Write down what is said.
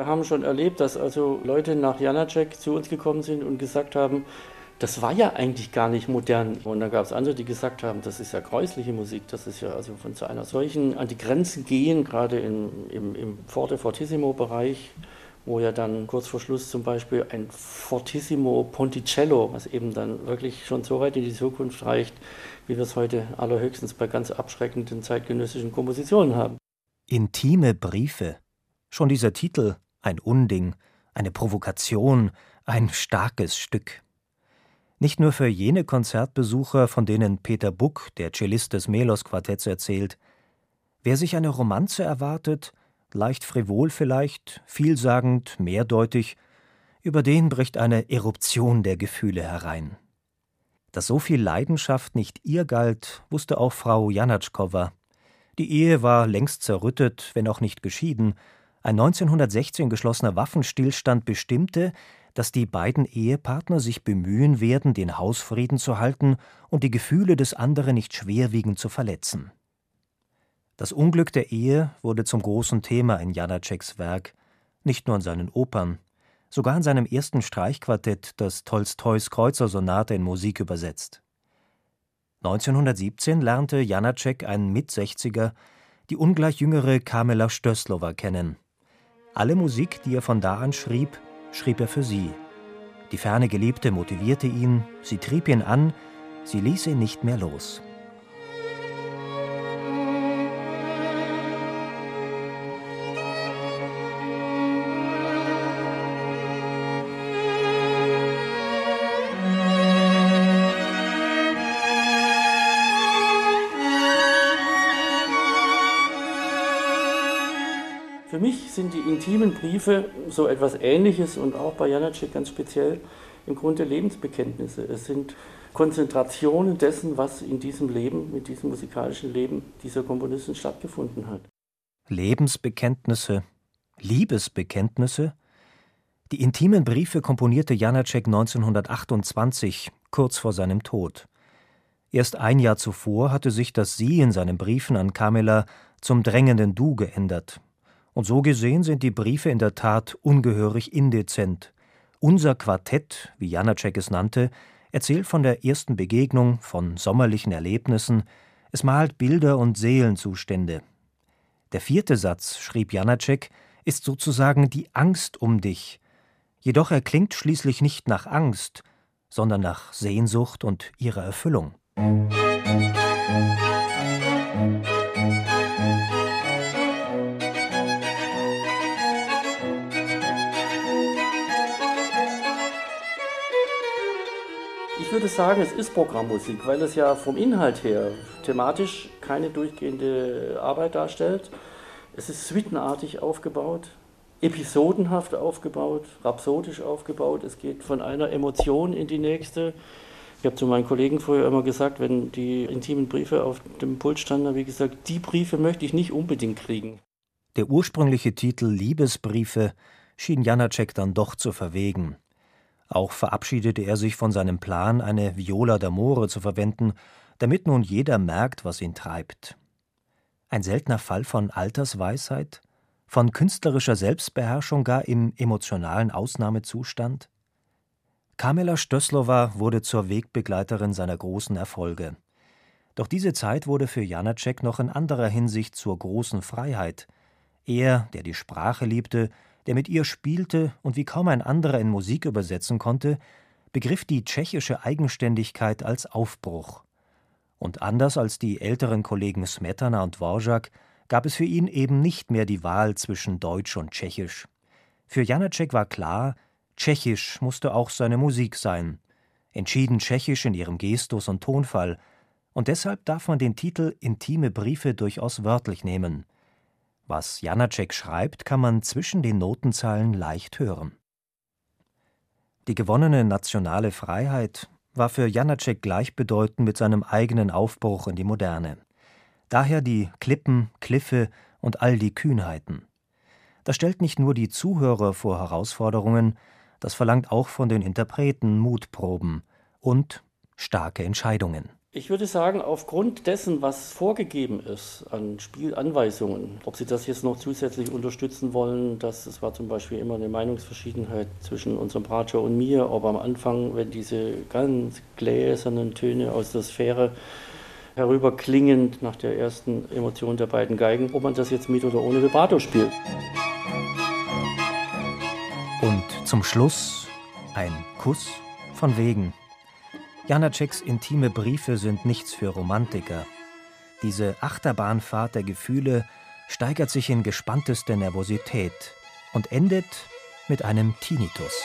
Wir haben schon erlebt, dass also Leute nach Janacek zu uns gekommen sind und gesagt haben, das war ja eigentlich gar nicht modern. Und dann gab es andere, die gesagt haben, das ist ja gräusliche Musik, das ist ja also von so einer solchen an die Grenzen gehen, gerade in, im, im Forte Fortissimo-Bereich, wo ja dann kurz vor Schluss zum Beispiel ein Fortissimo Ponticello, was eben dann wirklich schon so weit in die Zukunft reicht, wie wir es heute allerhöchstens bei ganz abschreckenden zeitgenössischen Kompositionen haben. Intime Briefe Schon dieser Titel ein Unding, eine Provokation, ein starkes Stück. Nicht nur für jene Konzertbesucher, von denen Peter Buck, der Cellist des Melos-Quartetts, erzählt. Wer sich eine Romanze erwartet, leicht frivol vielleicht, vielsagend, mehrdeutig, über den bricht eine Eruption der Gefühle herein. Dass so viel Leidenschaft nicht ihr galt, wusste auch Frau Janatschkova. Die Ehe war längst zerrüttet, wenn auch nicht geschieden, ein 1916 geschlossener Waffenstillstand bestimmte, dass die beiden Ehepartner sich bemühen werden, den Hausfrieden zu halten und die Gefühle des anderen nicht schwerwiegend zu verletzen. Das Unglück der Ehe wurde zum großen Thema in Janaceks Werk, nicht nur in seinen Opern, sogar in seinem ersten Streichquartett, das Tolstois Kreuzersonate in Musik übersetzt. 1917 lernte Janacek, ein Mitsechziger, die ungleich jüngere Kamela Stößlova kennen alle Musik, die er von da an schrieb, schrieb er für sie. Die ferne Geliebte motivierte ihn, sie trieb ihn an, sie ließ ihn nicht mehr los. Mich sind die intimen Briefe so etwas Ähnliches und auch bei Janacek ganz speziell im Grunde Lebensbekenntnisse. Es sind Konzentrationen dessen, was in diesem Leben, mit diesem musikalischen Leben dieser Komponisten stattgefunden hat. Lebensbekenntnisse, Liebesbekenntnisse? Die intimen Briefe komponierte Janacek 1928, kurz vor seinem Tod. Erst ein Jahr zuvor hatte sich das Sie in seinen Briefen an Kamela zum drängenden Du geändert. Und so gesehen sind die Briefe in der Tat ungehörig indezent. Unser Quartett, wie Janacek es nannte, erzählt von der ersten Begegnung, von sommerlichen Erlebnissen, es malt Bilder und Seelenzustände. Der vierte Satz, schrieb Janacek, ist sozusagen die Angst um dich. Jedoch er klingt schließlich nicht nach Angst, sondern nach Sehnsucht und ihrer Erfüllung. Musik Ich würde sagen, es ist Programmmusik, weil es ja vom Inhalt her thematisch keine durchgehende Arbeit darstellt. Es ist suitenartig aufgebaut, episodenhaft aufgebaut, rhapsodisch aufgebaut. Es geht von einer Emotion in die nächste. Ich habe zu meinen Kollegen früher immer gesagt, wenn die intimen Briefe auf dem Pult standen, wie gesagt, die Briefe möchte ich nicht unbedingt kriegen. Der ursprüngliche Titel Liebesbriefe schien Janacek dann doch zu verwegen. Auch verabschiedete er sich von seinem Plan, eine Viola d'amore zu verwenden, damit nun jeder merkt, was ihn treibt. Ein seltener Fall von Altersweisheit, von künstlerischer Selbstbeherrschung gar im emotionalen Ausnahmezustand? Kamela Stößlova wurde zur Wegbegleiterin seiner großen Erfolge. Doch diese Zeit wurde für Janacek noch in anderer Hinsicht zur großen Freiheit. Er, der die Sprache liebte, der mit ihr spielte und wie kaum ein anderer in Musik übersetzen konnte, begriff die tschechische Eigenständigkeit als Aufbruch. Und anders als die älteren Kollegen Smetana und Dvorak gab es für ihn eben nicht mehr die Wahl zwischen Deutsch und Tschechisch. Für Janacek war klar, Tschechisch musste auch seine Musik sein, entschieden tschechisch in ihrem Gestus und Tonfall, und deshalb darf man den Titel Intime Briefe durchaus wörtlich nehmen. Was Janacek schreibt, kann man zwischen den Notenzeilen leicht hören Die gewonnene nationale Freiheit war für Janacek gleichbedeutend mit seinem eigenen Aufbruch in die Moderne. Daher die Klippen, Kliffe und all die Kühnheiten. Das stellt nicht nur die Zuhörer vor Herausforderungen, das verlangt auch von den Interpreten Mutproben und starke Entscheidungen. Ich würde sagen, aufgrund dessen, was vorgegeben ist an Spielanweisungen, ob Sie das jetzt noch zusätzlich unterstützen wollen, das, das war zum Beispiel immer eine Meinungsverschiedenheit zwischen unserem Bratscher und mir, ob am Anfang, wenn diese ganz gläsernen Töne aus der Sphäre herüberklingend nach der ersten Emotion der beiden Geigen, ob man das jetzt mit oder ohne Vibrato spielt. Und zum Schluss ein Kuss von wegen. Janaceks intime Briefe sind nichts für Romantiker. Diese Achterbahnfahrt der Gefühle steigert sich in gespannteste Nervosität und endet mit einem Tinnitus.